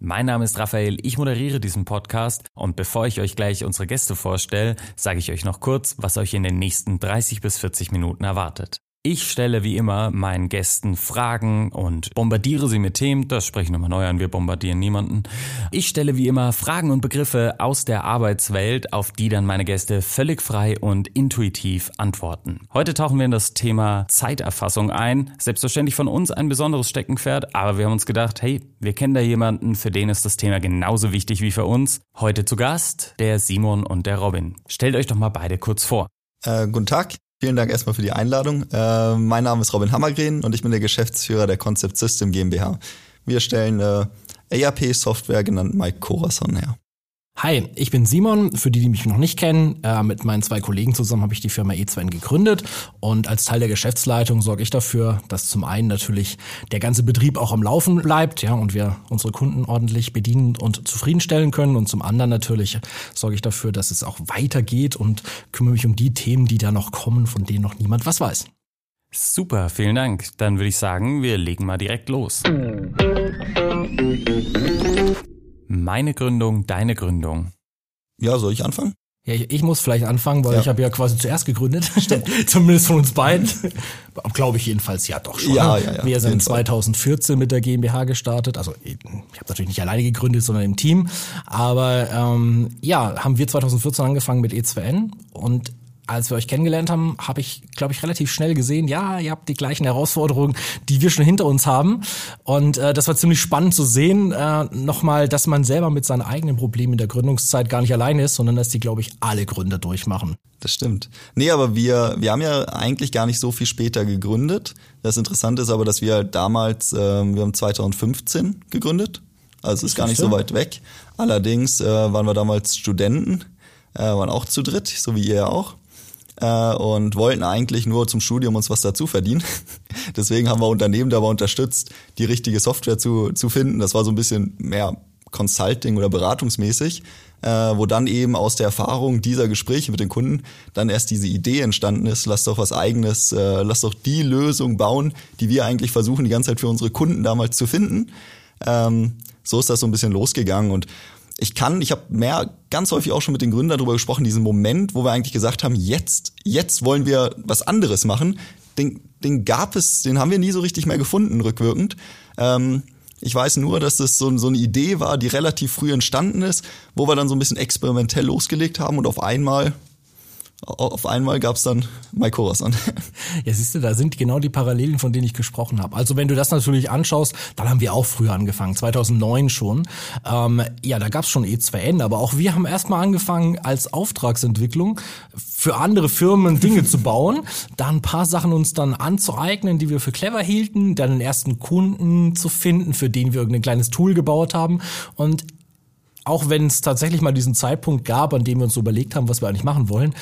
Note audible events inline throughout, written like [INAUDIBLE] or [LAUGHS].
Mein Name ist Raphael, ich moderiere diesen Podcast und bevor ich euch gleich unsere Gäste vorstelle, sage ich euch noch kurz, was euch in den nächsten 30 bis 40 Minuten erwartet. Ich stelle wie immer meinen Gästen Fragen und bombardiere sie mit Themen. Das spreche ich nochmal neu an, wir bombardieren niemanden. Ich stelle wie immer Fragen und Begriffe aus der Arbeitswelt, auf die dann meine Gäste völlig frei und intuitiv antworten. Heute tauchen wir in das Thema Zeiterfassung ein. Selbstverständlich von uns ein besonderes Steckenpferd, aber wir haben uns gedacht, hey, wir kennen da jemanden, für den ist das Thema genauso wichtig wie für uns. Heute zu Gast der Simon und der Robin. Stellt euch doch mal beide kurz vor. Äh, guten Tag. Vielen Dank erstmal für die Einladung. Äh, mein Name ist Robin Hammergren und ich bin der Geschäftsführer der Concept System GmbH. Wir stellen äh, ERP-Software genannt Mike Corazon her. Hi, ich bin Simon. Für die, die mich noch nicht kennen, äh, mit meinen zwei Kollegen zusammen habe ich die Firma E2N gegründet und als Teil der Geschäftsleitung sorge ich dafür, dass zum einen natürlich der ganze Betrieb auch am Laufen bleibt, ja, und wir unsere Kunden ordentlich bedienen und zufriedenstellen können und zum anderen natürlich sorge ich dafür, dass es auch weitergeht und kümmere mich um die Themen, die da noch kommen, von denen noch niemand was weiß. Super, vielen Dank. Dann würde ich sagen, wir legen mal direkt los. Meine Gründung, deine Gründung. Ja, soll ich anfangen? Ja, ich, ich muss vielleicht anfangen, weil Ja. ich habe ja quasi zuerst gegründet. [LAUGHS] Zumindest von uns beiden. Glaube ich jedenfalls ja doch schon. Ja, ne? ja, ja, Wir sind jeden Fall. 2014 mit der GmbH gestartet. Also ich habe natürlich nicht alleine gegründet, sondern im Team. Aber ähm, ja, haben wir 2014 angefangen mit E2N und als wir euch kennengelernt haben, habe ich, glaube ich, relativ schnell gesehen, ja, ihr habt die gleichen Herausforderungen, die wir schon hinter uns haben. Und äh, das war ziemlich spannend zu sehen, äh, nochmal, dass man selber mit seinen eigenen Problemen in der Gründungszeit gar nicht alleine ist, sondern dass die, glaube ich, alle Gründer durchmachen. Das stimmt. Nee, aber wir, wir haben ja eigentlich gar nicht so viel später gegründet. Das Interessante ist aber, dass wir damals, ähm, wir haben 2015 gegründet. Also ist gar nicht so weit weg. Allerdings äh, waren wir damals Studenten, äh, waren auch zu dritt, so wie ihr ja auch. Äh, und wollten eigentlich nur zum Studium uns was dazu verdienen. [LAUGHS] Deswegen haben wir Unternehmen dabei unterstützt, die richtige Software zu, zu finden. Das war so ein bisschen mehr Consulting oder beratungsmäßig, äh, wo dann eben aus der Erfahrung dieser Gespräche mit den Kunden dann erst diese Idee entstanden ist, lass doch was eigenes, äh, lass doch die Lösung bauen, die wir eigentlich versuchen, die ganze Zeit für unsere Kunden damals zu finden. Ähm, so ist das so ein bisschen losgegangen und ich kann, ich habe mehr ganz häufig auch schon mit den Gründern darüber gesprochen, diesen Moment, wo wir eigentlich gesagt haben, jetzt, jetzt wollen wir was anderes machen. Den, den gab es, den haben wir nie so richtig mehr gefunden, rückwirkend. Ähm, ich weiß nur, dass das so, so eine Idee war, die relativ früh entstanden ist, wo wir dann so ein bisschen experimentell losgelegt haben und auf einmal, auf einmal gab's dann Mike Corazon. [LAUGHS] Ja, siehst du, da sind genau die Parallelen, von denen ich gesprochen habe. Also wenn du das natürlich anschaust, dann haben wir auch früher angefangen, 2009 schon. Ähm, ja, da gab's schon E2N, aber auch wir haben erstmal angefangen als Auftragsentwicklung für andere Firmen Dinge zu bauen, [LAUGHS] da ein paar Sachen uns dann anzueignen, die wir für clever hielten, dann den ersten Kunden zu finden, für den wir irgendein kleines Tool gebaut haben und auch wenn es tatsächlich mal diesen Zeitpunkt gab, an dem wir uns so überlegt haben, was wir eigentlich machen wollen,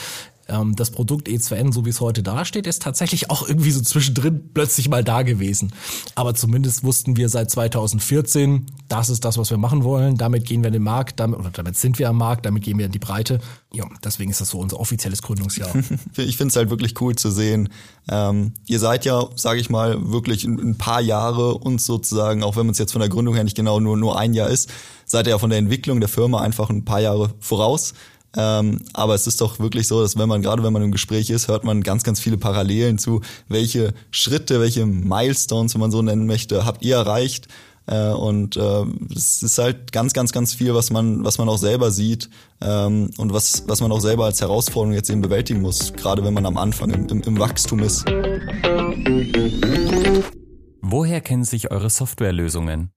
ähm, das Produkt E2N, so wie es heute dasteht, ist tatsächlich auch irgendwie so zwischendrin plötzlich mal da gewesen. Aber zumindest wussten wir seit 2014, das ist das, was wir machen wollen. Damit gehen wir in den Markt, damit, oder damit sind wir am Markt, damit gehen wir in die Breite. Ja, deswegen ist das so unser offizielles Gründungsjahr. [LAUGHS] Ich finde es halt wirklich cool zu sehen. Ähm, ihr seid ja, sage ich mal, wirklich ein, paar Jahre uns sozusagen, auch wenn man es jetzt von der Gründung her nicht genau nur, nur ein Jahr ist, seid ihr ja von der Entwicklung der Firma einfach ein paar Jahre voraus. Ähm, aber es ist doch wirklich so, dass wenn man, gerade wenn man im Gespräch ist, hört man ganz, ganz viele Parallelen zu, welche Schritte, welche Milestones, wenn man so nennen möchte, habt ihr erreicht. Äh, und äh, es ist halt ganz, ganz, ganz viel, was man, was man auch selber sieht ähm, und was, was man auch selber als Herausforderung jetzt eben bewältigen muss, gerade wenn man am Anfang im, im, im Wachstum ist. Woher kennen sich eure Softwarelösungen?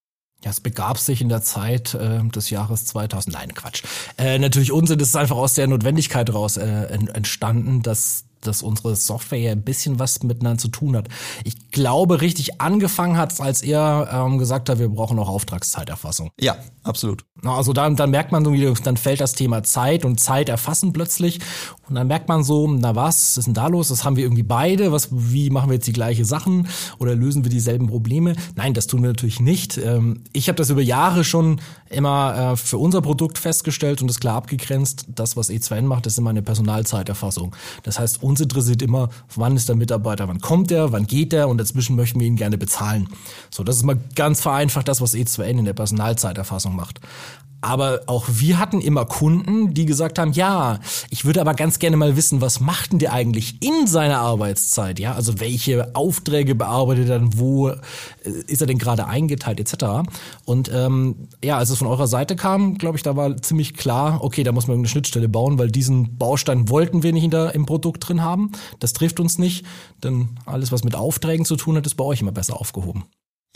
Ja, es begab sich in der Zeit äh, des Jahres 2000. Nein, Quatsch. Äh, natürlich Unsinn, das ist einfach aus der Notwendigkeit raus äh, en- entstanden, dass dass unsere Software ja ein bisschen was miteinander zu tun hat. Ich glaube, richtig angefangen hat als er ähm, gesagt hat, wir brauchen auch Auftragszeiterfassung. Ja, absolut. Also dann, dann merkt man so, dann fällt das Thema Zeit und Zeit erfassen plötzlich. Und dann merkt man so, na was ist denn da los? Das haben wir irgendwie beide. Was, wie machen wir jetzt die gleiche Sachen oder lösen wir dieselben Probleme? Nein, das tun wir natürlich nicht. Ähm, ich habe das über Jahre schon immer äh, für unser Produkt festgestellt und es klar abgegrenzt. Das, was E2N macht, ist immer eine Personalzeiterfassung. Das heißt, uns interessiert immer, wann ist der Mitarbeiter, wann kommt er, wann geht er und dazwischen möchten wir ihn gerne bezahlen. So, das ist mal ganz vereinfacht das, was E2N in der Personalzeiterfassung macht. Aber auch wir hatten immer Kunden, die gesagt haben, ja, ich würde aber ganz gerne mal wissen, was macht denn der eigentlich in seiner Arbeitszeit? Ja, also welche Aufträge bearbeitet er dann, wo äh, ist er denn gerade eingeteilt, etc. Und ähm, ja, als es von eurer Seite kam, glaube ich, da war ziemlich klar, okay, da muss man eine Schnittstelle bauen, weil diesen Baustein wollten wir nicht in der, im Produkt drin haben. Das trifft uns nicht, denn alles, was mit Aufträgen zu tun hat, ist bei euch immer besser aufgehoben.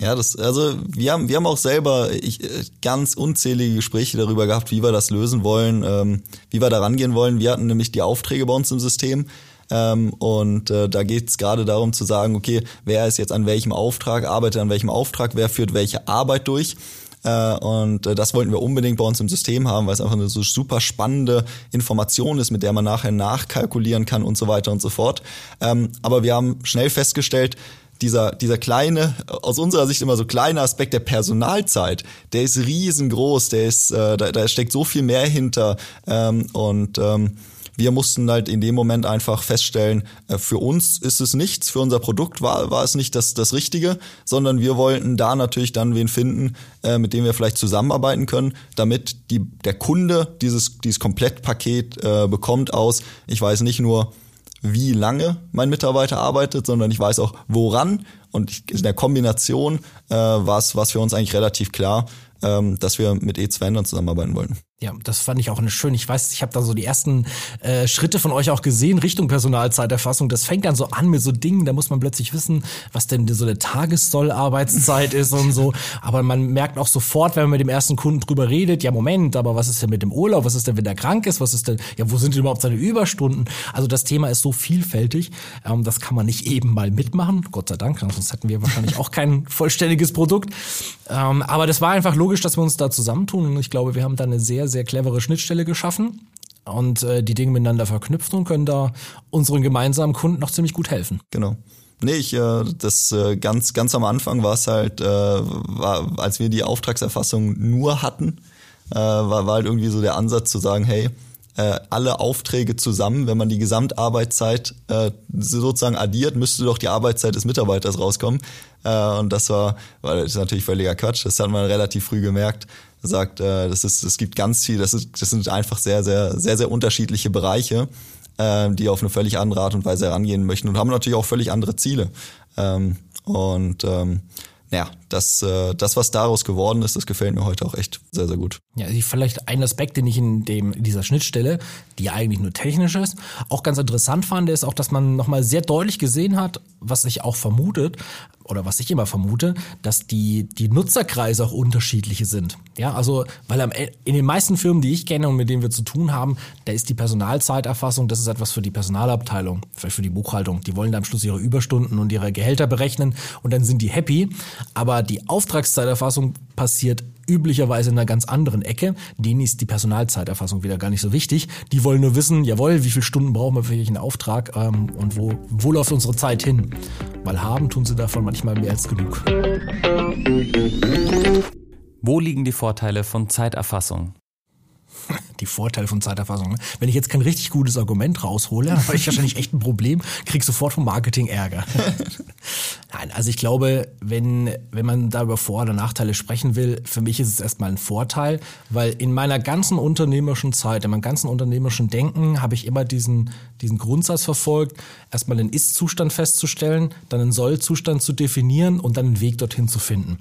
Ja, das, also wir haben, wir haben auch selber ich, ganz unzählige Gespräche darüber gehabt, wie wir das lösen wollen, ähm, wie wir da rangehen wollen. Wir hatten nämlich die Aufträge bei uns im System. Ähm, und äh, da geht es gerade darum zu sagen, okay, wer ist jetzt an welchem Auftrag, arbeitet an welchem Auftrag, wer führt welche Arbeit durch. Äh, und äh, das wollten wir unbedingt bei uns im System haben, weil es einfach eine so super spannende Information ist, mit der man nachher nachkalkulieren kann und so weiter und so fort. Ähm, aber wir haben schnell festgestellt, dieser, dieser kleine, aus unserer Sicht immer so kleine Aspekt der Personalzeit, der ist riesengroß, der ist, äh, da, da steckt so viel mehr hinter ähm, und ähm, wir mussten halt in dem Moment einfach feststellen, äh, für uns ist es nichts, für unser Produkt war, war es nicht das, das Richtige, sondern wir wollten da natürlich dann wen finden, äh, mit dem wir vielleicht zusammenarbeiten können, damit die, der Kunde dieses, dieses Komplettpaket äh, bekommt aus, ich weiß nicht nur, wie lange mein Mitarbeiter arbeitet, sondern ich weiß auch, woran. Und in der Kombination äh, war es für uns eigentlich relativ klar, ähm, dass wir mit E2 dann zusammenarbeiten wollten. Ja, das fand ich auch eine schön. Ich weiß, ich habe da so die ersten äh, Schritte von euch auch gesehen Richtung Personalzeiterfassung. Das fängt dann so an mit so Dingen, da muss man plötzlich wissen, was denn so eine Tagessollarbeitszeit ist und so. Aber man merkt auch sofort, wenn man mit dem ersten Kunden drüber redet, ja Moment, aber was ist denn mit dem Urlaub? Was ist denn, wenn der krank ist? Was ist denn, ja, wo sind denn überhaupt seine Überstunden? Also das Thema ist so vielfältig, ähm, das kann man nicht eben mal mitmachen. Gott sei Dank, sonst hätten wir wahrscheinlich auch kein [LAUGHS] vollständiges Produkt. Ähm, aber das war einfach logisch, dass wir uns da zusammentun und ich glaube, wir haben da eine sehr, sehr clevere Schnittstelle geschaffen und äh, die Dinge miteinander verknüpfen und können da unseren gemeinsamen Kunden noch ziemlich gut helfen. Genau. Nee, ich, äh, das äh, ganz, ganz am Anfang war es halt, äh, war, als wir die Auftragserfassung nur hatten, war, war halt irgendwie so der Ansatz zu sagen, hey, alle Aufträge zusammen, wenn man die Gesamtarbeitszeit sozusagen addiert, müsste doch die Arbeitszeit des Mitarbeiters rauskommen. Und das war, war das ist natürlich völliger Quatsch. Das hat man relativ früh gemerkt. Sagt, äh, das ist, es gibt ganz viel. Das ist, das sind einfach sehr, sehr, sehr, sehr unterschiedliche Bereiche, äh, die auf eine völlig andere Art und Weise herangehen möchten und haben natürlich auch völlig andere Ziele. Ähm, und ähm, ja, das, äh, das, was daraus geworden ist, das gefällt mir heute auch echt sehr, sehr gut. Ja, vielleicht ein Aspekt, den ich in, dem, dieser Schnittstelle, die eigentlich nur technisch ist, auch ganz interessant fand, ist auch, dass man nochmal sehr deutlich gesehen hat, was ich auch vermutet, oder was ich immer vermute, dass die, die Nutzerkreise auch unterschiedliche sind. Ja, also, weil am, in den meisten Firmen, die ich kenne und mit denen wir zu tun haben, da ist die Personalzeiterfassung, das ist etwas für die Personalabteilung, vielleicht für die Buchhaltung. Die wollen da am Schluss ihre Überstunden und ihre Gehälter berechnen und dann sind die happy. Aber die Auftragszeiterfassung passiert üblicherweise in einer ganz anderen Ecke. Denen ist die Personalzeiterfassung wieder gar nicht so wichtig. Die wollen nur wissen, jawohl, wie viele Stunden brauchen wir für welchen Auftrag ähm, und wo, wo läuft unsere Zeit hin. Weil haben tun sie davon manchmal mehr als genug. Wo liegen die Vorteile von Zeiterfassung? Die Vorteile von Zeiterfassung. Ne? Wenn ich jetzt kein richtig gutes Argument raushole, dann habe ich wahrscheinlich echt ein Problem, krieg sofort vom Marketing Ärger. [LAUGHS] Nein, also ich glaube, wenn, wenn man da über Vor- oder Nachteile sprechen will, für mich ist es erstmal ein Vorteil, weil in meiner ganzen unternehmerischen Zeit, in meinem ganzen unternehmerischen Denken habe ich immer diesen, diesen Grundsatz verfolgt, erstmal den Ist-Zustand festzustellen, dann einen Soll-Zustand zu definieren und dann einen Weg dorthin zu finden.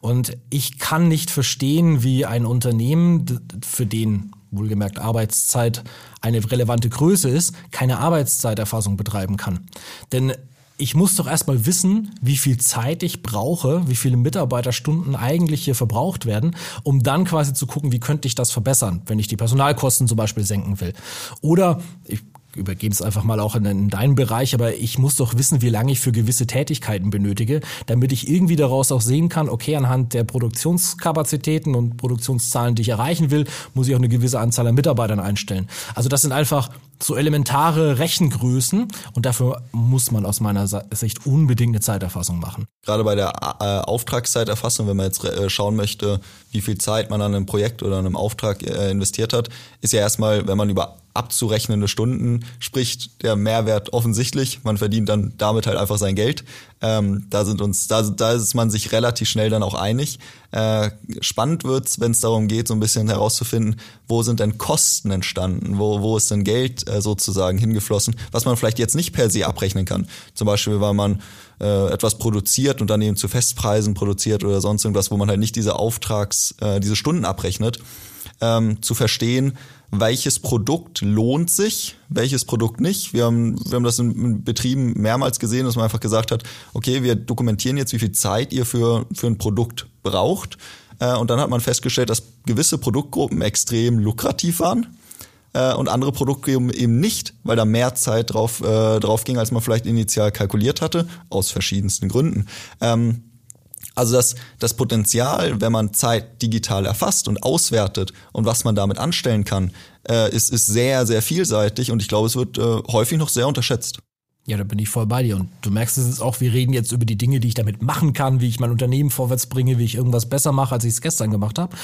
Und ich kann nicht verstehen, wie ein Unternehmen, für den wohlgemerkt Arbeitszeit eine relevante Größe ist, keine Arbeitszeiterfassung betreiben kann. Denn ich muss doch erstmal wissen, wie viel Zeit ich brauche, wie viele Mitarbeiterstunden eigentlich hier verbraucht werden, um dann quasi zu gucken, wie könnte ich das verbessern, wenn ich die Personalkosten zum Beispiel senken will. Oder ich übergebe es einfach mal auch in, in, deinen Bereich, aber ich muss doch wissen, wie lange ich für gewisse Tätigkeiten benötige, damit ich irgendwie daraus auch sehen kann, okay, anhand der Produktionskapazitäten und Produktionszahlen, die ich erreichen will, muss ich auch eine gewisse Anzahl an Mitarbeitern einstellen. Also das sind einfach so elementare Rechengrößen und dafür muss man aus meiner Sicht unbedingt eine Zeiterfassung machen. Gerade bei der äh, Auftragszeiterfassung, wenn man jetzt äh, schauen möchte, wie viel Zeit man an einem Projekt oder einem Auftrag äh, investiert hat, ist ja erstmal, wenn man über abzurechnende Stunden spricht der Mehrwert offensichtlich. Man verdient dann damit halt einfach sein Geld. Ähm, da sind uns, da, da ist man sich relativ schnell dann auch einig. Äh, spannend wird's, wenn es darum geht, so ein bisschen herauszufinden, wo sind denn Kosten entstanden, wo, wo ist denn Geld äh, sozusagen hingeflossen, was man vielleicht jetzt nicht per se abrechnen kann. Zum Beispiel, weil man äh, etwas produziert und dann eben zu Festpreisen produziert oder sonst irgendwas, wo man halt nicht diese Auftrags, äh, diese Stunden abrechnet, ähm, zu verstehen, welches Produkt lohnt sich, welches Produkt nicht. Wir haben, wir haben das in Betrieben mehrmals gesehen, dass man einfach gesagt hat, okay, wir dokumentieren jetzt, wie viel Zeit ihr für, für ein Produkt braucht. Äh, und dann hat man festgestellt, dass gewisse Produktgruppen extrem lukrativ waren äh, und andere Produktgruppen eben nicht, weil da mehr Zeit drauf, äh, drauf ging, als man vielleicht initial kalkuliert hatte, aus verschiedensten Gründen. Ähm, also das, das Potenzial, wenn man Zeit digital erfasst und auswertet und was man damit anstellen kann, äh, ist, ist sehr, sehr vielseitig und ich glaube, es wird äh, häufig noch sehr unterschätzt. Ja, da bin ich voll bei dir. Und du merkst es jetzt auch, wir reden jetzt über die Dinge, die ich damit machen kann, wie ich mein Unternehmen vorwärts bringe, wie ich irgendwas besser mache, als ich es gestern gemacht habe.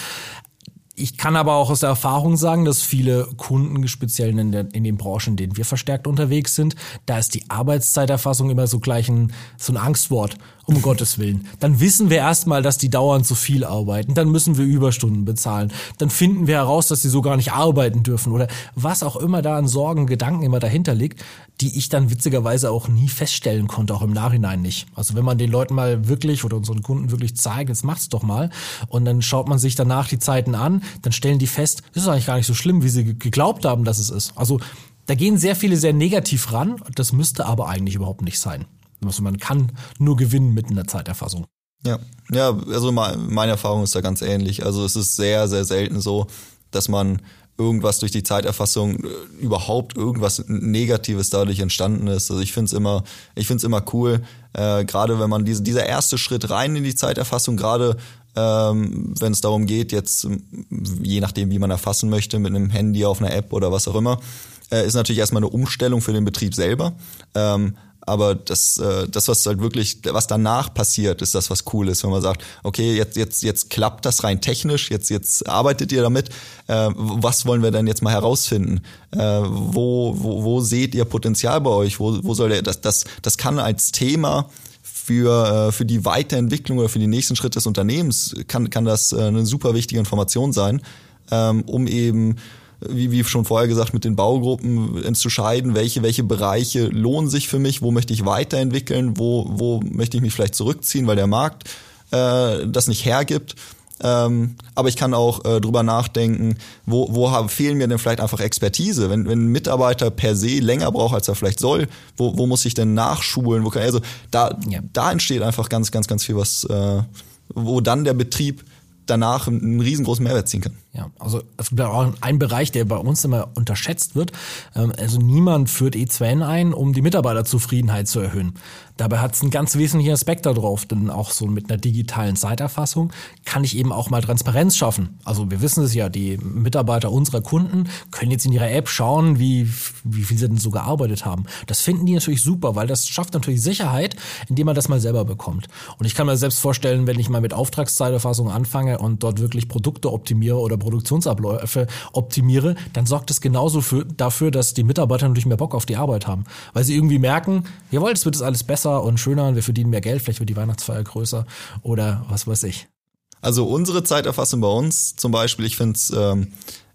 Ich kann aber auch aus der Erfahrung sagen, dass viele Kunden, speziell in, der, in den Branchen, in denen wir verstärkt unterwegs sind, da ist die Arbeitszeiterfassung immer so gleich ein, so ein Angstwort um Gottes Willen. Dann wissen wir erstmal, dass die dauernd zu viel arbeiten. Dann müssen wir Überstunden bezahlen. Dann finden wir heraus, dass sie so gar nicht arbeiten dürfen oder was auch immer da an Sorgen, Gedanken immer dahinter liegt, die ich dann witzigerweise auch nie feststellen konnte, auch im Nachhinein nicht. Also wenn man den Leuten mal wirklich oder unseren Kunden wirklich zeigt, jetzt macht's doch mal und dann schaut man sich danach die Zeiten an, dann stellen die fest, das ist eigentlich gar nicht so schlimm, wie sie geglaubt haben, dass es ist. Also da gehen sehr viele sehr negativ ran, das müsste aber eigentlich überhaupt nicht sein. Also man kann nur gewinnen mit einer Zeiterfassung. Ja, ja, also meine Erfahrung ist da ganz ähnlich. Also es ist sehr, sehr selten so, dass man irgendwas durch die Zeiterfassung äh, überhaupt irgendwas Negatives dadurch entstanden ist. Also ich finde es immer, ich finde es immer cool, äh, gerade wenn man diese, dieser erste Schritt rein in die Zeiterfassung, gerade ähm, wenn es darum geht, jetzt je nachdem, wie man erfassen möchte, mit einem Handy auf einer App oder was auch immer, äh, ist natürlich erstmal eine Umstellung für den Betrieb selber. Ähm, aber das, äh, das, was halt wirklich, was danach passiert, ist das, was cool ist, wenn man sagt, okay, jetzt, jetzt, jetzt klappt das rein technisch, jetzt, jetzt arbeitet ihr damit. Äh, was wollen wir denn jetzt mal herausfinden? Äh, wo, wo, wo seht ihr Potenzial bei euch? Wo, wo soll der, das, das, das kann als Thema für, äh, für die Weiterentwicklung oder für die nächsten Schritte des Unternehmens kann, kann das äh, eine super wichtige Information sein, ähm, um eben wie, wie schon vorher gesagt, mit den Baugruppen entscheiden, welche, welche Bereiche lohnen sich für mich, wo möchte ich weiterentwickeln, wo, wo möchte ich mich vielleicht zurückziehen, weil der Markt äh, das nicht hergibt. Ähm, aber ich kann auch äh, drüber nachdenken, wo, wo haben, fehlen mir denn vielleicht einfach Expertise? Wenn, wenn ein Mitarbeiter per se länger braucht, als er vielleicht soll, wo, wo muss ich denn nachschulen? Wo kann, also da, ja. da entsteht einfach ganz, ganz, ganz viel was, äh, wo dann der Betrieb danach einen riesengroßen Mehrwert ziehen kann. Ja, also es gibt auch einen Bereich, der bei uns immer unterschätzt wird. Ähm, also niemand führt E2N ein, um die Mitarbeiterzufriedenheit zu erhöhen. Dabei hat es einen ganz wesentlichen Aspekt darauf, denn auch so mit einer digitalen Zeiterfassung kann ich eben auch mal Transparenz schaffen. Also wir wissen es ja, die Mitarbeiter unserer Kunden können jetzt in ihrer App schauen, wie, wie viel sie denn so gearbeitet haben. Das finden die natürlich super, weil das schafft natürlich Sicherheit, indem man das mal selber bekommt. Und ich kann mir selbst vorstellen, wenn ich mal mit Auftragszeiterfassung anfange und dort wirklich Produkte optimiere oder Produktionsabläufe optimiere, dann sorgt es genauso für, dafür, dass die Mitarbeiter natürlich mehr Bock auf die Arbeit haben. Weil sie irgendwie merken, jawohl, es wird es alles besser und schöner und wir verdienen mehr Geld, vielleicht wird die Weihnachtsfeier größer oder was weiß ich. Also unsere Zeiterfassung bei uns zum Beispiel, ich finde es ähm,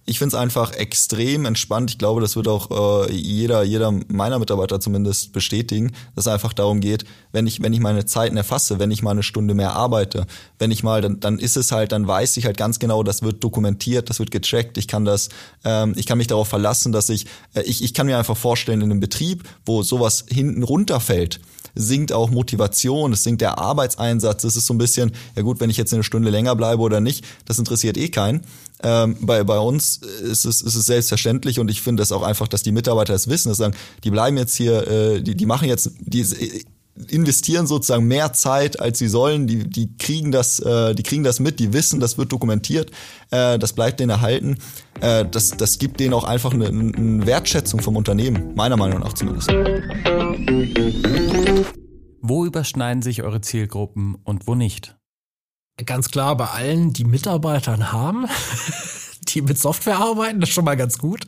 ich finde es einfach extrem entspannt. Ich glaube, das wird auch äh, jeder, jeder meiner Mitarbeiter zumindest bestätigen, dass es einfach darum geht, wenn ich, wenn ich meine Zeiten erfasse, wenn ich mal eine Stunde mehr arbeite, wenn ich mal, dann, dann ist es halt, dann weiß ich halt ganz genau, das wird dokumentiert, das wird gecheckt. Ich kann das, ähm, ich kann mich darauf verlassen, dass ich, äh, ich, ich kann mir einfach vorstellen, in einem Betrieb, wo sowas hinten runterfällt, sinkt auch Motivation, es sinkt der Arbeitseinsatz. Es ist so ein bisschen, ja gut, wenn ich jetzt eine Stunde länger bleibe oder nicht, das interessiert eh keinen. Ähm, bei, bei uns ist es, ist es selbstverständlich und ich finde es auch einfach, dass die Mitarbeiter es wissen, dass sagen, die bleiben jetzt hier, äh, die, die machen jetzt, die investieren sozusagen mehr Zeit, als sie sollen. Die, die kriegen das, äh, die kriegen das mit, die wissen, das wird dokumentiert, äh, das bleibt denen erhalten. Äh, das, das gibt denen auch einfach eine, eine Wertschätzung vom Unternehmen, meiner Meinung nach zumindest. Wo überschneiden sich eure Zielgruppen und wo nicht? Ganz klar bei allen, die Mitarbeitern haben. [LAUGHS] die mit Software arbeiten, das ist schon mal ganz gut.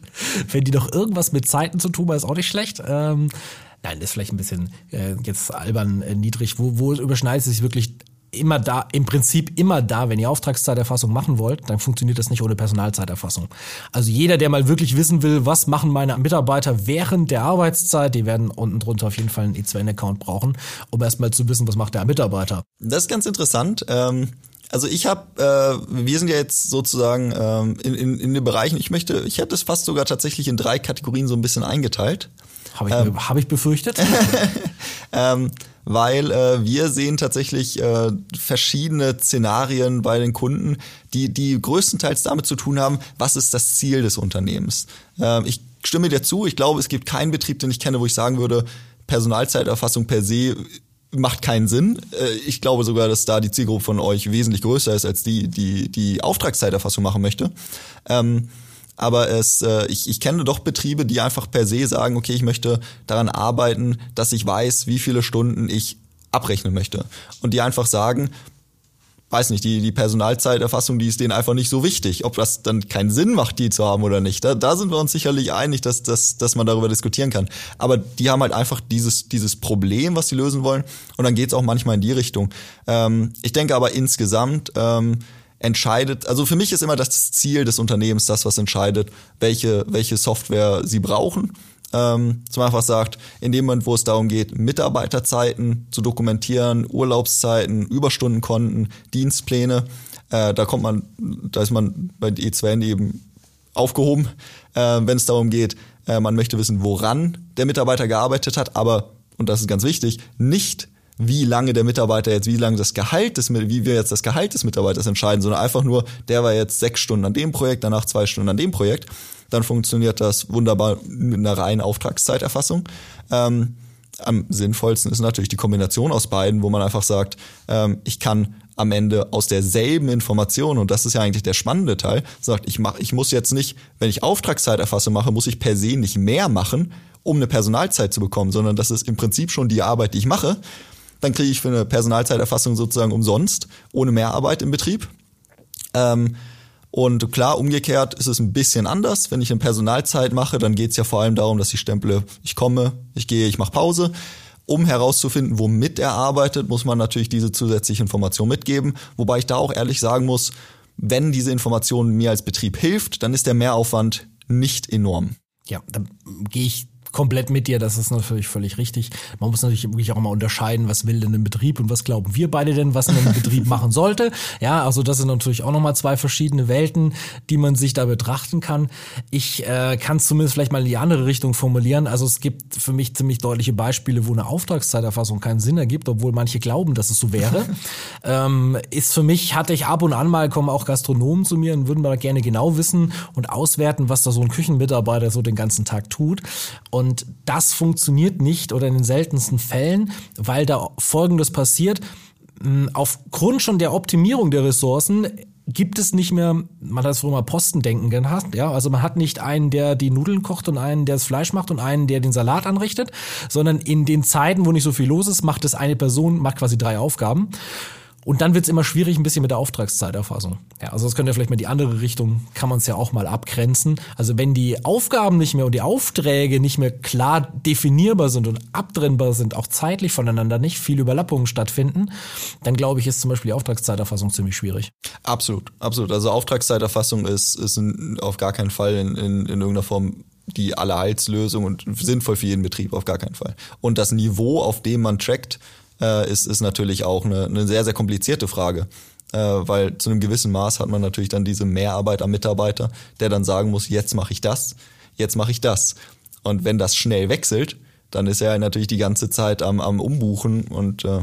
Wenn die doch irgendwas mit Zeiten zu tun haben, ist auch nicht schlecht. Ähm, nein, das ist vielleicht ein bisschen äh, jetzt albern äh, niedrig. Wo, wo überschneidet sich wirklich immer da, im Prinzip immer da, wenn ihr Auftragszeiterfassung machen wollt, dann funktioniert das nicht ohne Personalzeiterfassung. Also jeder, der mal wirklich wissen will, was machen meine Mitarbeiter während der Arbeitszeit, die werden unten drunter auf jeden Fall einen E2N-Account brauchen, um erstmal zu wissen, was macht der Mitarbeiter. Das ist ganz interessant. Ähm also ich habe, äh, wir sind ja jetzt sozusagen ähm, in, in, in den Bereichen, ich möchte, ich hätte es fast sogar tatsächlich in drei Kategorien so ein bisschen eingeteilt. Habe ich, ähm, hab ich befürchtet? [LAUGHS] ähm, weil äh, wir sehen tatsächlich äh, verschiedene Szenarien bei den Kunden, die, die größtenteils damit zu tun haben, was ist das Ziel des Unternehmens. Ähm, ich stimme dir zu, ich glaube, es gibt keinen Betrieb, den ich kenne, wo ich sagen würde, Personalzeiterfassung per se macht keinen Sinn. Äh, ich glaube sogar, dass da die Zielgruppe von euch wesentlich größer ist als die, die die Auftragszeiterfassung machen möchte. Ähm, aber es, äh, ich, ich kenne doch Betriebe, die einfach per se sagen, okay, ich möchte daran arbeiten, dass ich weiß, wie viele Stunden ich abrechnen möchte. Und die einfach sagen, weiß nicht, die, die Personalzeiterfassung, die ist denen einfach nicht so wichtig. Ob das dann keinen Sinn macht, die zu haben oder nicht. Da, da sind wir uns sicherlich einig, dass, dass, dass man darüber diskutieren kann. Aber die haben halt einfach dieses, dieses Problem, was sie lösen wollen. Und dann geht's auch manchmal in die Richtung. Ähm, ich denke aber insgesamt ähm, entscheidet, also für mich ist immer das Ziel des Unternehmens das, was entscheidet, welche, welche Software sie brauchen. Ähm, zum einfach sagt, in dem Moment, wo es darum geht, Mitarbeiterzeiten zu dokumentieren, Urlaubszeiten, Überstundenkonten, Dienstpläne, äh, da kommt man, da ist man bei E2N eben aufgehoben, äh, wenn es darum geht, äh, man möchte wissen, woran der Mitarbeiter gearbeitet hat, aber, und das ist ganz wichtig, nicht wie lange der Mitarbeiter jetzt, wie lange das Gehalt des, wie wir jetzt das Gehalt des Mitarbeiters entscheiden, sondern einfach nur, der war jetzt sechs Stunden an dem Projekt, danach zwei Stunden an dem Projekt dann funktioniert das wunderbar mit einer reinen Auftragszeiterfassung. Ähm, am sinnvollsten ist natürlich die Kombination aus beiden, wo man einfach sagt, ähm, ich kann am Ende aus derselben Information, und das ist ja eigentlich der spannende Teil, sagt, ich mach, ich muss jetzt nicht, wenn ich Auftragszeiterfassung mache, muss ich per se nicht mehr machen, um eine Personalzeit zu bekommen, sondern das ist im Prinzip schon die Arbeit, die ich mache. Dann kriege ich für eine Personalzeiterfassung sozusagen umsonst, ohne Mehrarbeit im Betrieb. Ähm, und klar, umgekehrt ist es ein bisschen anders. Wenn ich eine Personalzeit mache, dann geht es ja vor allem darum, dass ich stemple, ich komme, ich gehe, ich mache Pause. Um herauszufinden, womit er arbeitet, muss man natürlich diese zusätzliche Information mitgeben. Wobei ich da auch ehrlich sagen muss, wenn diese Information mir als Betrieb hilft, dann ist der Mehraufwand nicht enorm. Ja, da gehe ich komplett mit dir, das ist natürlich völlig richtig. Man muss natürlich wirklich auch mal unterscheiden, was will denn ein Betrieb und was glauben wir beide denn, was ein Betrieb [LAUGHS] machen sollte. Ja, also das sind natürlich auch nochmal zwei verschiedene Welten, die man sich da betrachten kann. Ich äh, kann es zumindest vielleicht mal in die andere Richtung formulieren. Also es gibt für mich ziemlich deutliche Beispiele, wo eine Auftragszeiterfassung keinen Sinn ergibt, obwohl manche glauben, dass es so wäre. [LAUGHS] ähm, ist für mich, hatte ich ab und an mal, kommen auch Gastronomen zu mir und würden mal gerne genau wissen und auswerten, was da so ein Küchenmitarbeiter so den ganzen Tag tut. Und und das funktioniert nicht oder in den seltensten Fällen, weil da Folgendes passiert. Hm, aufgrund schon der Optimierung der Ressourcen gibt es nicht mehr, man hat es früher mal Postendenken gehabt, ja, also man hat nicht einen, der die Nudeln kocht und einen, der das Fleisch macht und einen, der den Salat anrichtet, sondern in den Zeiten, wo nicht so viel los ist, macht es eine Person, macht quasi drei Aufgaben. Und dann wird es immer schwierig ein bisschen mit der Auftragszeiterfassung. Ja, also das könnte ja vielleicht mal die andere Richtung, kann man es ja auch mal abgrenzen. Also wenn die Aufgaben nicht mehr und die Aufträge nicht mehr klar definierbar sind und abtrennbar sind, auch zeitlich voneinander nicht viel Überlappungen stattfinden, dann glaube ich, ist zum Beispiel die Auftragszeiterfassung ziemlich schwierig. Absolut, absolut. Also Auftragszeiterfassung ist, ist auf gar keinen Fall in, in, in irgendeiner Form die Allerheilslösung und sinnvoll für jeden Betrieb, auf gar keinen Fall. Und das Niveau, auf dem man trackt, äh, ist, ist natürlich auch eine, eine sehr, sehr komplizierte Frage. Äh, weil zu einem gewissen Maß hat man natürlich dann diese Mehrarbeit am Mitarbeiter, der dann sagen muss, jetzt mache ich das, jetzt mache ich das. Und wenn das schnell wechselt, dann ist er natürlich die ganze Zeit am, am Umbuchen und äh,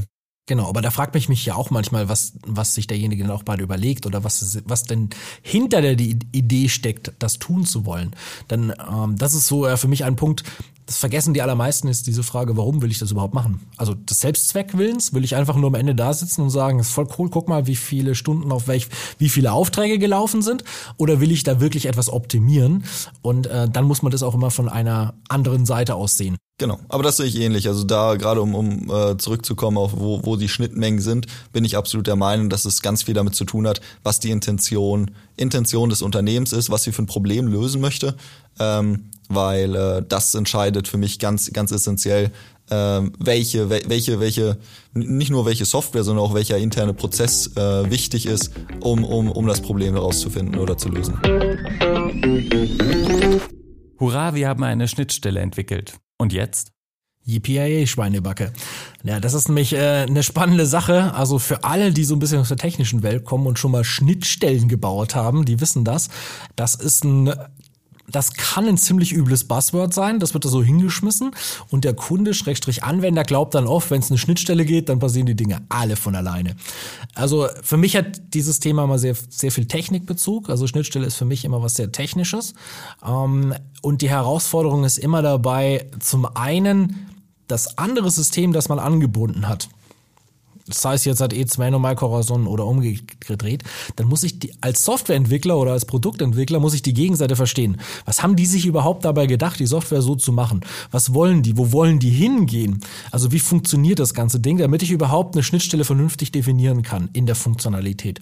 Genau, aber da fragt mich mich ja auch manchmal, was, was sich derjenige dann auch beide überlegt oder was, was denn hinter der Idee steckt, das tun zu wollen. Denn ähm, das ist so äh, für mich ein Punkt, das vergessen die allermeisten, ist diese Frage, warum will ich das überhaupt machen? Also des Selbstzweckwillens will ich einfach nur am Ende da sitzen und sagen, ist voll cool, guck mal, wie viele Stunden auf welch, wie viele Aufträge gelaufen sind, oder will ich da wirklich etwas optimieren? Und äh, dann muss man das auch immer von einer anderen Seite aus sehen. Genau, aber das sehe ich ähnlich. Also da gerade um, um äh, zurückzukommen auf wo, wo die Schnittmengen sind, bin ich absolut der Meinung, dass es ganz viel damit zu tun hat, was die Intention, Intention des Unternehmens ist, was sie für ein Problem lösen möchte. Ähm, weil äh, das entscheidet für mich ganz, ganz essentiell, äh, welche, welche, welche, nicht nur welche Software, sondern auch welcher interne Prozess äh, wichtig ist, um, um, um das Problem herauszufinden oder zu lösen. Hurra, wir haben eine Schnittstelle entwickelt. Und jetzt? yippie Schweinebacke. Ja, das ist nämlich äh, eine spannende Sache. Also für alle, die so ein bisschen aus der technischen Welt kommen und schon mal Schnittstellen gebaut haben, die wissen das. Das ist ein das kann ein ziemlich übles Buzzword sein, das wird da so hingeschmissen. Und der Kunde, Schrägstrich Anwender, glaubt dann oft, wenn es eine Schnittstelle geht, dann passieren die Dinge alle von alleine. Also für mich hat dieses Thema immer sehr, sehr viel Technikbezug, also Schnittstelle ist für mich immer was sehr Technisches. Ähm, und die Herausforderung ist immer dabei, zum einen das andere System, das man angebunden hat, das heißt jetzt hat E2 normal Corazon oder umgedreht, dann muss ich die, als Softwareentwickler oder als Produktentwickler muss ich die Gegenseite verstehen. Was haben die sich überhaupt dabei gedacht, die Software so zu machen? Was wollen die? Wo wollen die hingehen? Also wie funktioniert das ganze Ding, damit ich überhaupt eine Schnittstelle vernünftig definieren kann in der Funktionalität?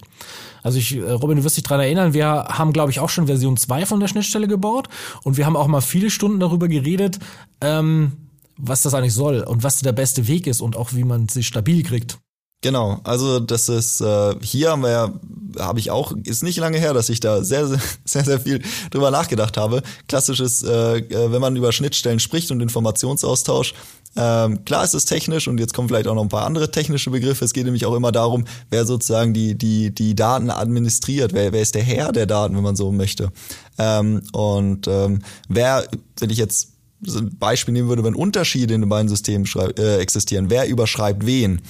Also ich, äh, Robin, du wirst dich dran erinnern, wir haben, glaube ich, auch schon Version 2 von der Schnittstelle gebaut und wir haben auch mal viele Stunden darüber geredet, ähm, was das eigentlich soll und was der beste Weg ist und auch wie man sie stabil kriegt. Genau, also das ist äh, hier haben wir ja, habe ich auch, ist nicht lange her, dass ich da sehr, sehr, [LAUGHS] sehr, sehr viel drüber nachgedacht habe. Klassisches, äh, äh, wenn man über Schnittstellen spricht und Informationsaustausch, ähm, klar ist es technisch und jetzt kommen vielleicht auch noch ein paar andere technische Begriffe. Es geht nämlich auch immer darum, wer sozusagen die, die, die Daten administriert, wer, wer ist der Herr der Daten, wenn man so möchte. Ähm, und ähm, wer, wenn ich jetzt Beispiel nehmen würde, wenn Unterschiede in den beiden Systemen äh, existieren, wer überschreibt wen.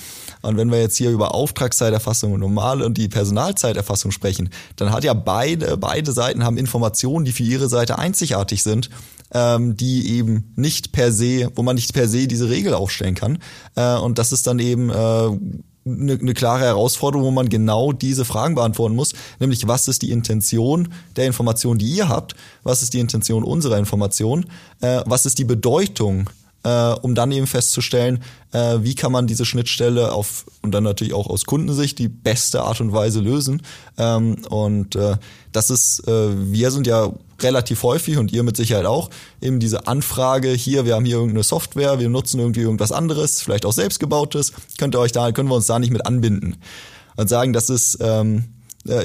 Und wenn wir jetzt hier über Auftragszeiterfassung und normale und die Personalzeiterfassung sprechen, dann hat ja beide, beide Seiten haben Informationen, die für ihre Seite einzigartig sind, ähm, die eben nicht per se, wo man nicht per se diese Regel aufstellen kann. Äh, und das ist dann eben äh, eine, eine klare Herausforderung, wo man genau diese Fragen beantworten muss, nämlich was ist die Intention der Information, die ihr habt, was ist die Intention unserer Information, äh, was ist die Bedeutung äh, um dann eben festzustellen, äh, wie kann man diese Schnittstelle auf und dann natürlich auch aus Kundensicht die beste Art und Weise lösen. Ähm, und äh, das ist, äh, wir sind ja relativ häufig und ihr mit Sicherheit auch, eben diese Anfrage hier, wir haben hier irgendeine Software, wir nutzen irgendwie irgendwas anderes, vielleicht auch selbstgebautes, könnt ihr euch da, können wir uns da nicht mit anbinden. Und sagen, das ist ähm,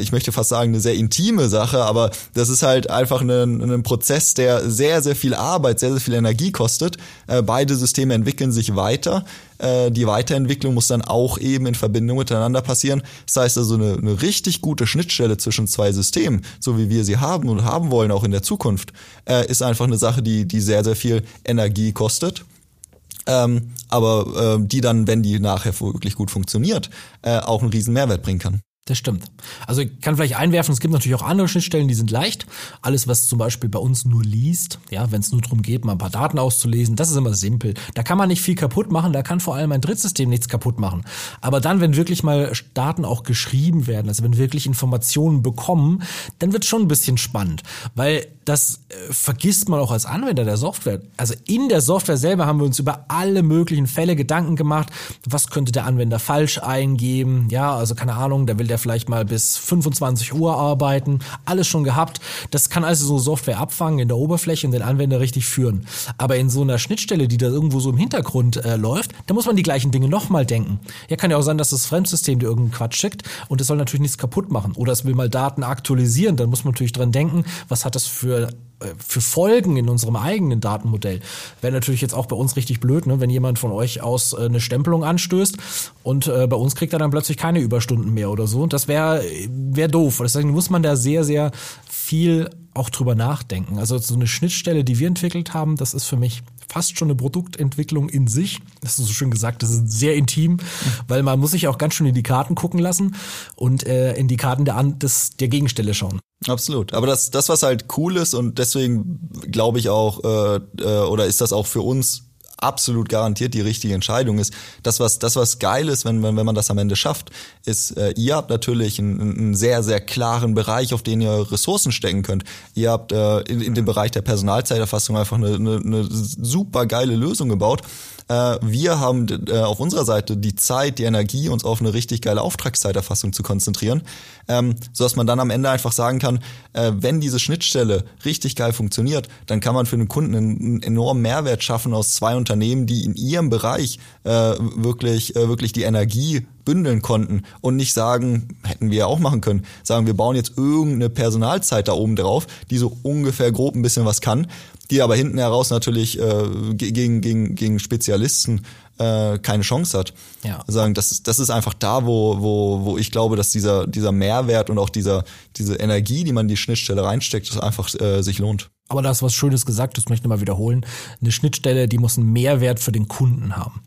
ich möchte fast sagen, eine sehr intime Sache, aber das ist halt einfach ein, ein Prozess, der sehr, sehr viel Arbeit, sehr, sehr viel Energie kostet. Äh, beide Systeme entwickeln sich weiter. Äh, die Weiterentwicklung muss dann auch eben in Verbindung miteinander passieren. Das heißt also, eine, eine richtig gute Schnittstelle zwischen zwei Systemen, so wie wir sie haben und haben wollen, auch in der Zukunft, äh, ist einfach eine Sache, die, die sehr, sehr viel Energie kostet. Ähm, aber äh, die dann, wenn die nachher wirklich gut funktioniert, äh, auch einen riesen Mehrwert bringen kann. Das stimmt. Also ich kann vielleicht einwerfen, es gibt natürlich auch andere Schnittstellen, die sind leicht. Alles, was zum Beispiel bei uns nur liest, ja, wenn es nur darum geht, mal ein paar Daten auszulesen, das ist immer simpel. Da kann man nicht viel kaputt machen, da kann vor allem ein Drittsystem nichts kaputt machen. Aber dann, wenn wirklich mal Daten auch geschrieben werden, also wenn wirklich Informationen bekommen, dann wird schon ein bisschen spannend. Weil das äh, vergisst man auch als Anwender der Software. Also in der Software selber haben wir uns über alle möglichen Fälle Gedanken gemacht. Was könnte der Anwender falsch eingeben? Ja, also keine Ahnung, der will der vielleicht mal bis 25 Uhr arbeiten, alles schon gehabt. Das kann also so Software abfangen in der Oberfläche und den Anwender richtig führen. Aber in so einer Schnittstelle, die da irgendwo so im Hintergrund äh, läuft, da muss man die gleichen Dinge nochmal denken. Ja, kann ja auch sein, dass das Fremdsystem dir irgendeinen Quatsch schickt und es soll natürlich nichts kaputt machen. Oder es will mal Daten aktualisieren, dann muss man natürlich dran denken, was hat das für äh, für Folgen in unserem eigenen Datenmodell. Wäre natürlich jetzt auch bei uns richtig blöd, ne, wenn jemand von euch aus äh, eine Stempelung anstößt und äh, bei uns kriegt er dann plötzlich keine Überstunden mehr oder so. Und das wäre wär doof. Deswegen muss man da sehr, sehr viel auch drüber nachdenken. Also so eine Schnittstelle, die wir entwickelt haben, das ist für mich fast schon eine Produktentwicklung in sich. Das ist so schön gesagt, das ist sehr intim, weil man muss sich auch ganz schön in die Karten gucken lassen und äh, in die Karten der, des, der Gegenstelle schauen. Absolut. Aber das, das, was halt cool ist und deswegen glaube ich auch, äh, äh, oder ist das auch für uns absolut garantiert die richtige Entscheidung ist. Das, was, das, was geil ist, wenn, wenn, wenn man das am Ende schafft, ist, äh, ihr habt natürlich einen, einen sehr, sehr klaren Bereich, auf den ihr Ressourcen stecken könnt. Ihr habt äh, in, in dem Bereich der Personalzeiterfassung einfach eine, eine, eine super geile Lösung gebaut. Äh, wir haben äh, auf unserer Seite die Zeit, die Energie, uns auf eine richtig geile Auftragszeiterfassung zu konzentrieren, ähm, so dass man dann am Ende einfach sagen kann, äh, wenn diese Schnittstelle richtig geil funktioniert, dann kann man für den Kunden einen enormen Mehrwert schaffen aus zwei Unternehmen, die in ihrem Bereich wirklich, wirklich die Energie bündeln konnten und nicht sagen, hätten wir ja auch machen können, sagen, wir bauen jetzt irgendeine Personalzeit da oben drauf, die so ungefähr grob ein bisschen was kann, die aber hinten heraus natürlich äh, gegen, gegen, gegen Spezialisten äh, keine Chance hat. Ja. Sagen, das, das ist einfach da, wo, wo, wo ich glaube, dass dieser, dieser Mehrwert und auch dieser, diese Energie, die man in die Schnittstelle reinsteckt, das einfach äh, sich lohnt. Aber da ist was Schönes gesagt, das möchte ich mal wiederholen. Eine Schnittstelle, die muss einen Mehrwert für den Kunden haben.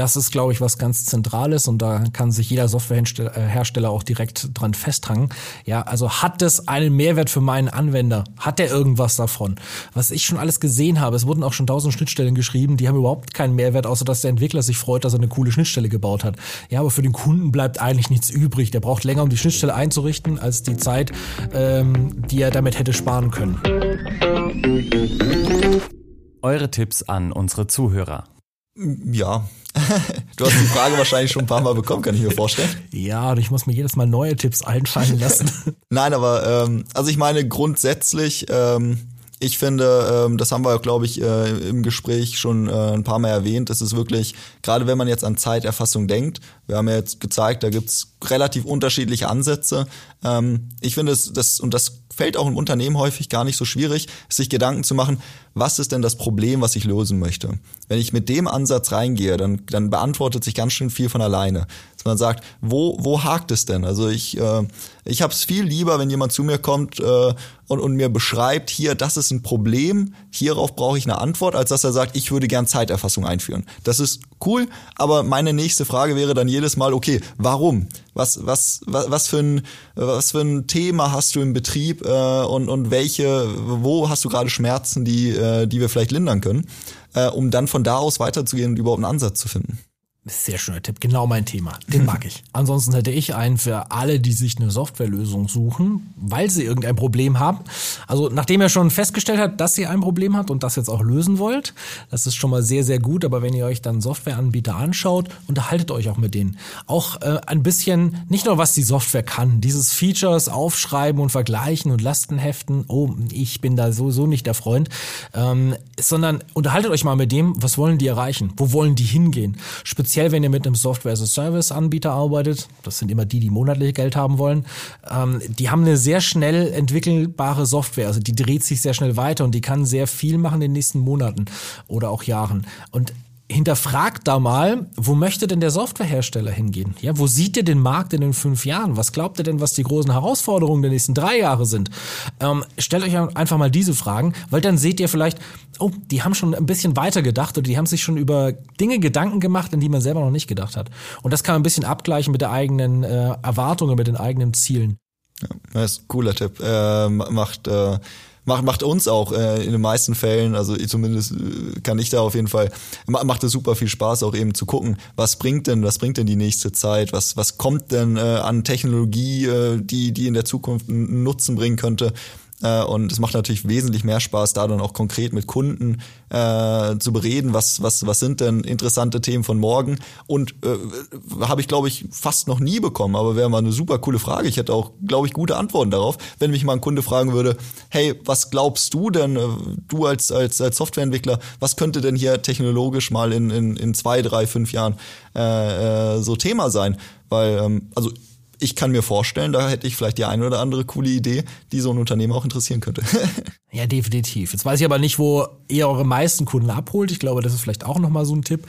Das ist, glaube ich, was ganz Zentrales und da kann sich jeder Softwarehersteller auch direkt dran festhangen. Ja, also hat es einen Mehrwert für meinen Anwender? Hat der irgendwas davon? Was ich schon alles gesehen habe, es wurden auch schon tausend Schnittstellen geschrieben, die haben überhaupt keinen Mehrwert, außer dass der Entwickler sich freut, dass er eine coole Schnittstelle gebaut hat. Ja, aber für den Kunden bleibt eigentlich nichts übrig. Der braucht länger, um die Schnittstelle einzurichten, als die Zeit, ähm, die er damit hätte sparen können. Eure Tipps an unsere Zuhörer. Ja, [LAUGHS] du hast die Frage wahrscheinlich schon ein paar Mal bekommen, kann ich mir vorstellen. Ja, und ich muss mir jedes Mal neue Tipps einfallen lassen. [LAUGHS] Nein, aber ähm, also ich meine grundsätzlich, ähm, ich finde, ähm, das haben wir, glaube ich, äh, im Gespräch schon äh, ein paar Mal erwähnt. Es ist wirklich, gerade wenn man jetzt an Zeiterfassung denkt, wir haben ja jetzt gezeigt, da gibt's relativ unterschiedliche Ansätze. Ähm, ich finde es, das, und das fällt auch im Unternehmen häufig gar nicht so schwierig, sich Gedanken zu machen, was ist denn das Problem, was ich lösen möchte. Wenn ich mit dem Ansatz reingehe, dann, dann beantwortet sich ganz schön viel von alleine. Dass man sagt, wo, wo hakt es denn? Also ich, äh, ich habe es viel lieber, wenn jemand zu mir kommt äh, und, und mir beschreibt, hier, das ist ein Problem, hierauf brauche ich eine Antwort, als dass er sagt, ich würde gern Zeiterfassung einführen. Das ist cool, aber meine nächste Frage wäre dann jedes Mal, okay, warum? Was, was, was, was, für, ein, was für ein Thema hast du im Betrieb äh, und, und welche, wo hast du gerade Schmerzen, die, äh, die wir vielleicht lindern können, äh, um dann von da aus weiterzugehen und überhaupt einen Ansatz zu finden? Sehr schöner Tipp, genau mein Thema. Den mag ich. [LAUGHS] Ansonsten hätte ich einen für alle, die sich eine Softwarelösung suchen, weil sie irgendein Problem haben. Also nachdem er schon festgestellt hat, dass ihr ein Problem habt und das jetzt auch lösen wollt, das ist schon mal sehr, sehr gut. Aber wenn ihr euch dann Softwareanbieter anschaut, unterhaltet euch auch mit denen. Auch äh, ein bisschen, nicht nur was die Software kann, dieses Features aufschreiben und vergleichen und Lastenheften. Oh, ich bin da sowieso nicht der Freund. Ähm, sondern unterhaltet euch mal mit dem, was wollen die erreichen? Wo wollen die hingehen? Speziell speziell wenn ihr mit einem Software-as-a-Service-Anbieter arbeitet, das sind immer die, die monatlich Geld haben wollen, ähm, die haben eine sehr schnell entwickelbare Software, also die dreht sich sehr schnell weiter und die kann sehr viel machen in den nächsten Monaten oder auch Jahren. Und hinterfragt da mal, wo möchte denn der Softwarehersteller hingehen? Ja, wo sieht ihr den Markt in den fünf Jahren? Was glaubt ihr denn, was die großen Herausforderungen der nächsten drei Jahre sind? Ähm, stellt euch einfach mal diese Fragen, weil dann seht ihr vielleicht, oh, die haben schon ein bisschen weiter gedacht oder die haben sich schon über Dinge Gedanken gemacht, an die man selber noch nicht gedacht hat. Und das kann man ein bisschen abgleichen mit der eigenen äh, Erwartungen, mit den eigenen Zielen. Ja, das ist ein cooler Tipp. Äh, macht äh macht, macht uns auch äh, in den meisten Fällen, also zumindest äh, kann ich da auf jeden Fall, macht es super viel Spaß auch eben zu gucken, was bringt denn, was bringt denn die nächste Zeit, was, was kommt denn äh, an Technologie, äh, die, die in der Zukunft einen Nutzen bringen könnte äh, und es macht natürlich wesentlich mehr Spaß, da dann auch konkret mit Kunden äh, zu bereden, was, was, was sind denn interessante Themen von morgen. Und äh, habe ich, glaube ich, fast noch nie bekommen, aber wäre mal eine super coole Frage. Ich hätte auch, glaube ich, gute Antworten darauf, wenn mich mal ein Kunde fragen würde, hey, was glaubst du denn, äh, du als, als, als Softwareentwickler, was könnte denn hier technologisch mal in, in, in zwei, drei, fünf Jahren äh, äh, so Thema sein? Weil, ähm, also ich kann mir vorstellen, da hätte ich vielleicht die eine oder andere coole Idee, die so ein Unternehmen auch interessieren könnte. [LAUGHS] ja, definitiv. Jetzt weiß ich aber nicht, wo ihr eure meisten Kunden abholt. Ich glaube, das ist vielleicht auch nochmal so ein Tipp.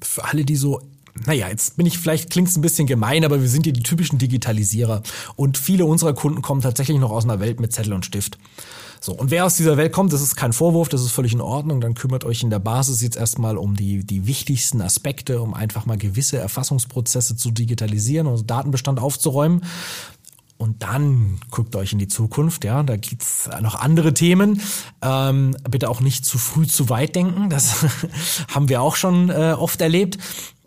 Für alle, die so naja, jetzt bin ich, vielleicht klingt es ein bisschen gemein, aber wir sind ja die typischen Digitalisierer. Und viele unserer Kunden kommen tatsächlich noch aus einer Welt mit Zettel und Stift. So, und wer aus dieser Welt kommt, das ist kein Vorwurf, das ist völlig in Ordnung, dann kümmert euch in der Basis jetzt erstmal um die, die wichtigsten Aspekte, um einfach mal gewisse Erfassungsprozesse zu digitalisieren und Datenbestand aufzuräumen. Und dann guckt euch in die Zukunft, ja, da gibt's noch andere Themen. Ähm, bitte auch nicht zu früh zu weit denken, das [LAUGHS] haben wir auch schon äh, oft erlebt.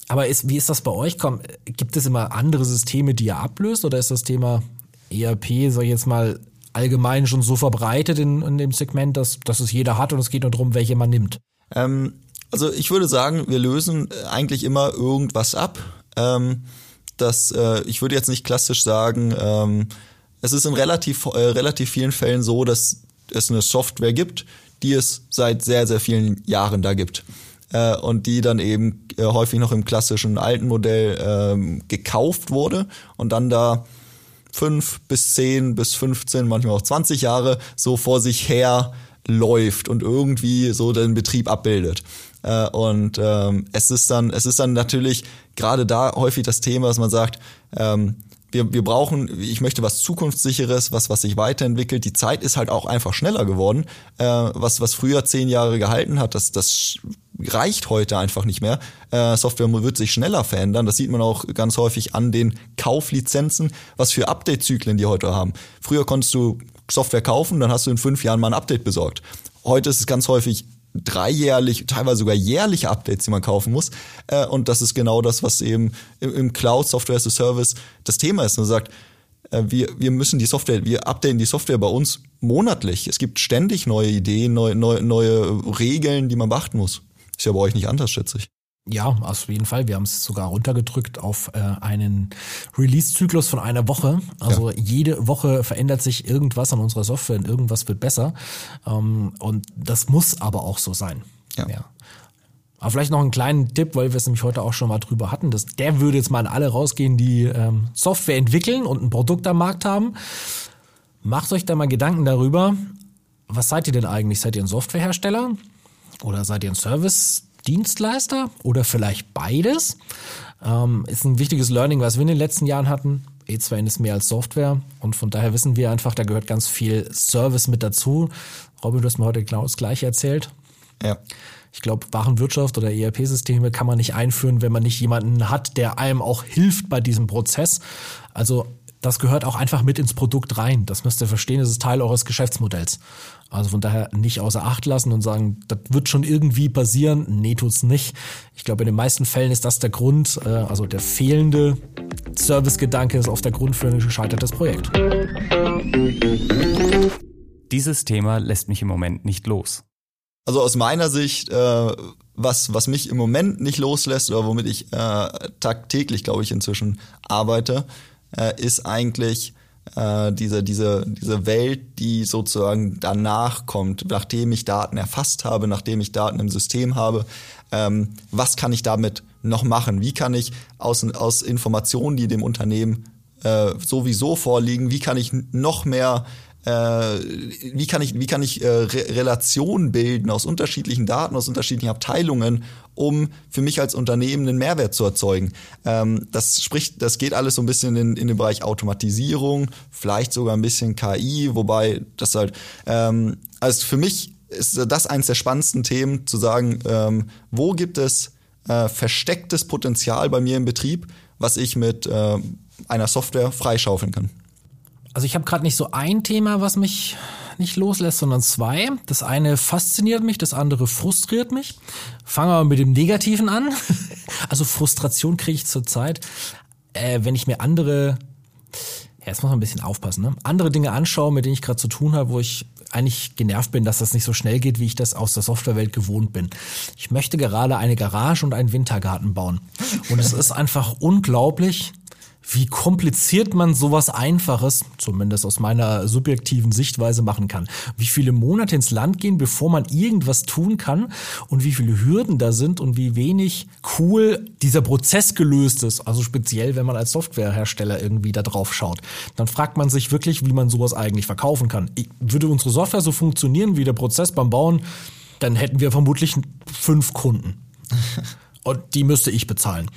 Aber ist, wie ist das bei euch? Komm, gibt es immer andere Systeme, die ihr ablöst oder ist das Thema ERP, sag ich jetzt mal, allgemein schon so verbreitet in, in dem Segment, dass, dass es jeder hat und es geht nur darum, welche man nimmt? Ähm, also ich würde sagen, wir lösen eigentlich immer irgendwas ab. Ähm, das, äh, ich würde jetzt nicht klassisch sagen, ähm, es ist in relativ, äh, relativ vielen Fällen so, dass es eine Software gibt, die es seit sehr, sehr vielen Jahren da gibt. Äh, und die dann eben äh, häufig noch im klassischen alten Modell ähm, gekauft wurde und dann da fünf bis zehn bis 15, manchmal auch 20 Jahre so vor sich her läuft und irgendwie so den Betrieb abbildet. Äh, und ähm, es ist dann, es ist dann natürlich gerade da häufig das Thema, dass man sagt, ähm, wir, wir brauchen, ich möchte was zukunftssicheres, was, was sich weiterentwickelt. Die Zeit ist halt auch einfach schneller geworden. Äh, was, was früher zehn Jahre gehalten hat, das, das reicht heute einfach nicht mehr. Äh, Software wird sich schneller verändern. Das sieht man auch ganz häufig an den Kauflizenzen, was für Update-Zyklen die heute haben. Früher konntest du Software kaufen, dann hast du in fünf Jahren mal ein Update besorgt. Heute ist es ganz häufig dreijährlich, teilweise sogar jährliche Updates, die man kaufen muss. Äh, und das ist genau das, was eben im, Cloud Software as a Service das Thema ist. Man sagt, äh, wir, wir müssen die Software, wir updaten die Software bei uns monatlich. Es gibt ständig neue Ideen, neue, neue, neue Regeln, die man beachten muss. Ist ja bei euch nicht anders, schätze ich. Ja, auf jeden Fall. Wir haben es sogar runtergedrückt auf äh, einen Release-Zyklus von einer Woche. Also ja. jede Woche verändert sich irgendwas an unserer Software und irgendwas wird besser. Ähm, und das muss aber auch so sein. Ja. ja. Aber vielleicht noch einen kleinen Tipp, weil wir es nämlich heute auch schon mal drüber hatten. Dass der würde jetzt mal an alle rausgehen, die ähm, Software entwickeln und ein Produkt am Markt haben. Macht euch da mal Gedanken darüber, was seid ihr denn eigentlich? Seid ihr ein Softwarehersteller? Oder seid ihr ein Service? Dienstleister oder vielleicht beides. Ähm, ist ein wichtiges Learning, was wir in den letzten Jahren hatten. E2N ist mehr als Software und von daher wissen wir einfach, da gehört ganz viel Service mit dazu. Robin, du hast mir heute genau das Gleiche erzählt. Ja. Ich glaube, Warenwirtschaft oder ERP-Systeme kann man nicht einführen, wenn man nicht jemanden hat, der einem auch hilft bei diesem Prozess. Also das gehört auch einfach mit ins Produkt rein. Das müsst ihr verstehen, das ist Teil eures Geschäftsmodells. Also von daher nicht außer Acht lassen und sagen, das wird schon irgendwie passieren. Nee, tut's nicht. Ich glaube, in den meisten Fällen ist das der Grund, äh, also der fehlende Servicegedanke ist oft der Grund für ein gescheitertes Projekt. Dieses Thema lässt mich im Moment nicht los. Also aus meiner Sicht, äh, was, was mich im Moment nicht loslässt oder womit ich äh, tagtäglich, glaube ich, inzwischen arbeite, äh, ist eigentlich äh, diese, diese, diese Welt, die sozusagen danach kommt, nachdem ich Daten erfasst habe, nachdem ich Daten im System habe, ähm, was kann ich damit noch machen? Wie kann ich aus, aus Informationen, die dem Unternehmen äh, sowieso vorliegen, wie kann ich noch mehr äh, wie kann ich, wie kann ich äh, Re Relationen bilden aus unterschiedlichen Daten, aus unterschiedlichen Abteilungen, um für mich als Unternehmen einen Mehrwert zu erzeugen. Ähm, das spricht, das geht alles so ein bisschen in, in den Bereich Automatisierung, vielleicht sogar ein bisschen KI, wobei das halt, ähm, also für mich ist das eines der spannendsten Themen, zu sagen, ähm, wo gibt es äh, verstecktes Potenzial bei mir im Betrieb, was ich mit äh, einer Software freischaufeln kann. Also ich habe gerade nicht so ein Thema, was mich nicht loslässt, sondern zwei. Das eine fasziniert mich, das andere frustriert mich. Fangen wir mal mit dem Negativen an. [LAUGHS] Also Frustration kriege ich zurzeit, äh, wenn ich mir andere, ja, jetzt muss man ein bisschen aufpassen, ne? andere Dinge anschaue, mit denen ich gerade zu tun habe, wo ich eigentlich genervt bin, dass das nicht so schnell geht, wie ich das aus der Softwarewelt gewohnt bin. Ich möchte gerade eine Garage und einen Wintergarten bauen. Und es ist einfach unglaublich, wie kompliziert man sowas Einfaches, zumindest aus meiner subjektiven Sichtweise, machen kann. Wie viele Monate ins Land gehen, bevor man irgendwas tun kann und wie viele Hürden da sind und wie wenig cool dieser Prozess gelöst ist. Also speziell, wenn man als Softwarehersteller irgendwie da drauf schaut. Dann fragt man sich wirklich, wie man sowas eigentlich verkaufen kann. Würde unsere Software so funktionieren wie der Prozess beim Bauen, dann hätten wir vermutlich fünf Kunden. [LAUGHS] Und die müsste ich bezahlen.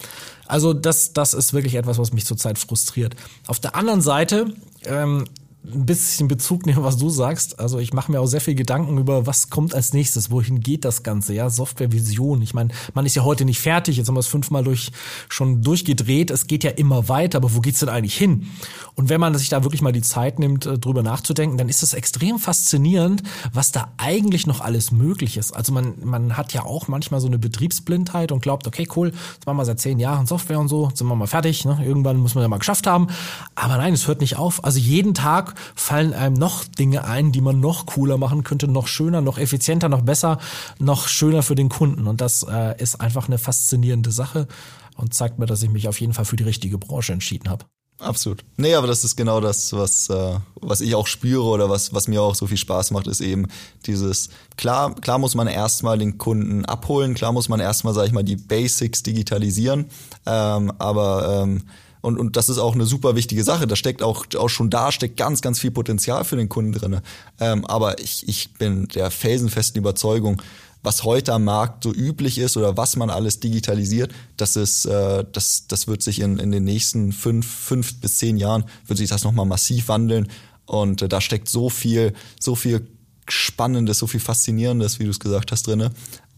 Also das, das ist wirklich etwas, was mich zurzeit frustriert. Auf der anderen Seite ähm, ein bisschen Bezug nehmen, was du sagst. Also ich mache mir auch sehr viel Gedanken über, was kommt als nächstes, wohin geht das Ganze, ja, Softwarevision. Ich meine, man ist ja heute nicht fertig, jetzt haben wir es fünfmal durch, schon durchgedreht, es geht ja immer weiter, aber wo geht's denn eigentlich hin? Und wenn man sich da wirklich mal die Zeit nimmt, äh, drüber nachzudenken, dann ist es extrem faszinierend, was da eigentlich noch alles möglich ist. Also man, man hat ja auch manchmal so eine Betriebsblindheit und glaubt, okay, cool, jetzt machen wir seit zehn Jahren Software und so, jetzt sind wir mal fertig, ne? irgendwann muss man ja mal geschafft haben. Aber nein, es hört nicht auf. Also jeden Tag fallen einem noch Dinge ein, die man noch cooler machen könnte, noch schöner, noch effizienter, noch besser, noch schöner für den Kunden. Und das äh, ist einfach eine faszinierende Sache und zeigt mir, dass ich mich auf jeden Fall für die richtige Branche entschieden habe. Absolut. Nee, aber das ist genau das, was, äh, was ich auch spüre oder was, was mir auch so viel Spaß macht, ist eben dieses, klar, klar muss man erstmal den Kunden abholen, klar muss man erstmal, sag ich mal, die Basics digitalisieren, ähm, aber ähm, und, und das ist auch eine super wichtige Sache. Da steckt auch, auch schon da steckt ganz, ganz viel Potenzial für den Kunden drinne. Ähm, aber ich, ich bin der felsenfesten Überzeugung, was heute am Markt so üblich ist oder was man alles digitalisiert, das ist, äh, das, das wird sich in, in den nächsten fünf, fünf bis zehn Jahren wird sich das nochmal massiv wandeln. Und äh, da steckt so viel, so viel Spannendes, so viel Faszinierendes, wie du es gesagt hast, drinne.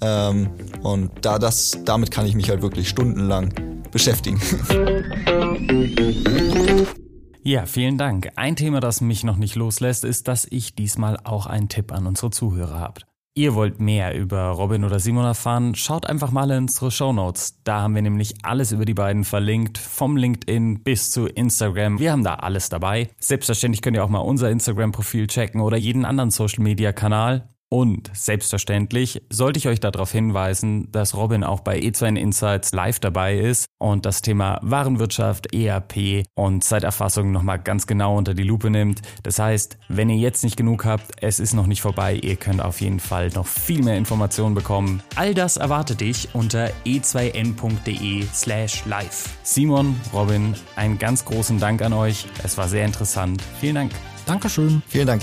Ähm, und da das, damit kann ich mich halt wirklich stundenlang beschäftigen. Ja, vielen Dank. Ein Thema, das mich noch nicht loslässt, ist, dass ich diesmal auch einen Tipp an unsere Zuhörer habt. Ihr wollt mehr über Robin oder Simon erfahren? Schaut einfach mal in unsere Show Notes. Da haben wir nämlich alles über die beiden verlinkt, vom LinkedIn bis zu Instagram. Wir haben da alles dabei. Selbstverständlich könnt ihr auch mal unser Instagram-Profil checken oder jeden anderen Social-Media-Kanal. Und selbstverständlich sollte ich euch darauf hinweisen, dass Robin auch bei E2N Insights live dabei ist und das Thema Warenwirtschaft, ERP und Zeiterfassung nochmal ganz genau unter die Lupe nimmt. Das heißt, wenn ihr jetzt nicht genug habt, es ist noch nicht vorbei, ihr könnt auf jeden Fall noch viel mehr Informationen bekommen. All das erwartet dich unter e2n.de slash live. Simon, Robin, einen ganz großen Dank an euch. Es war sehr interessant. Vielen Dank. Dankeschön. Vielen Dank.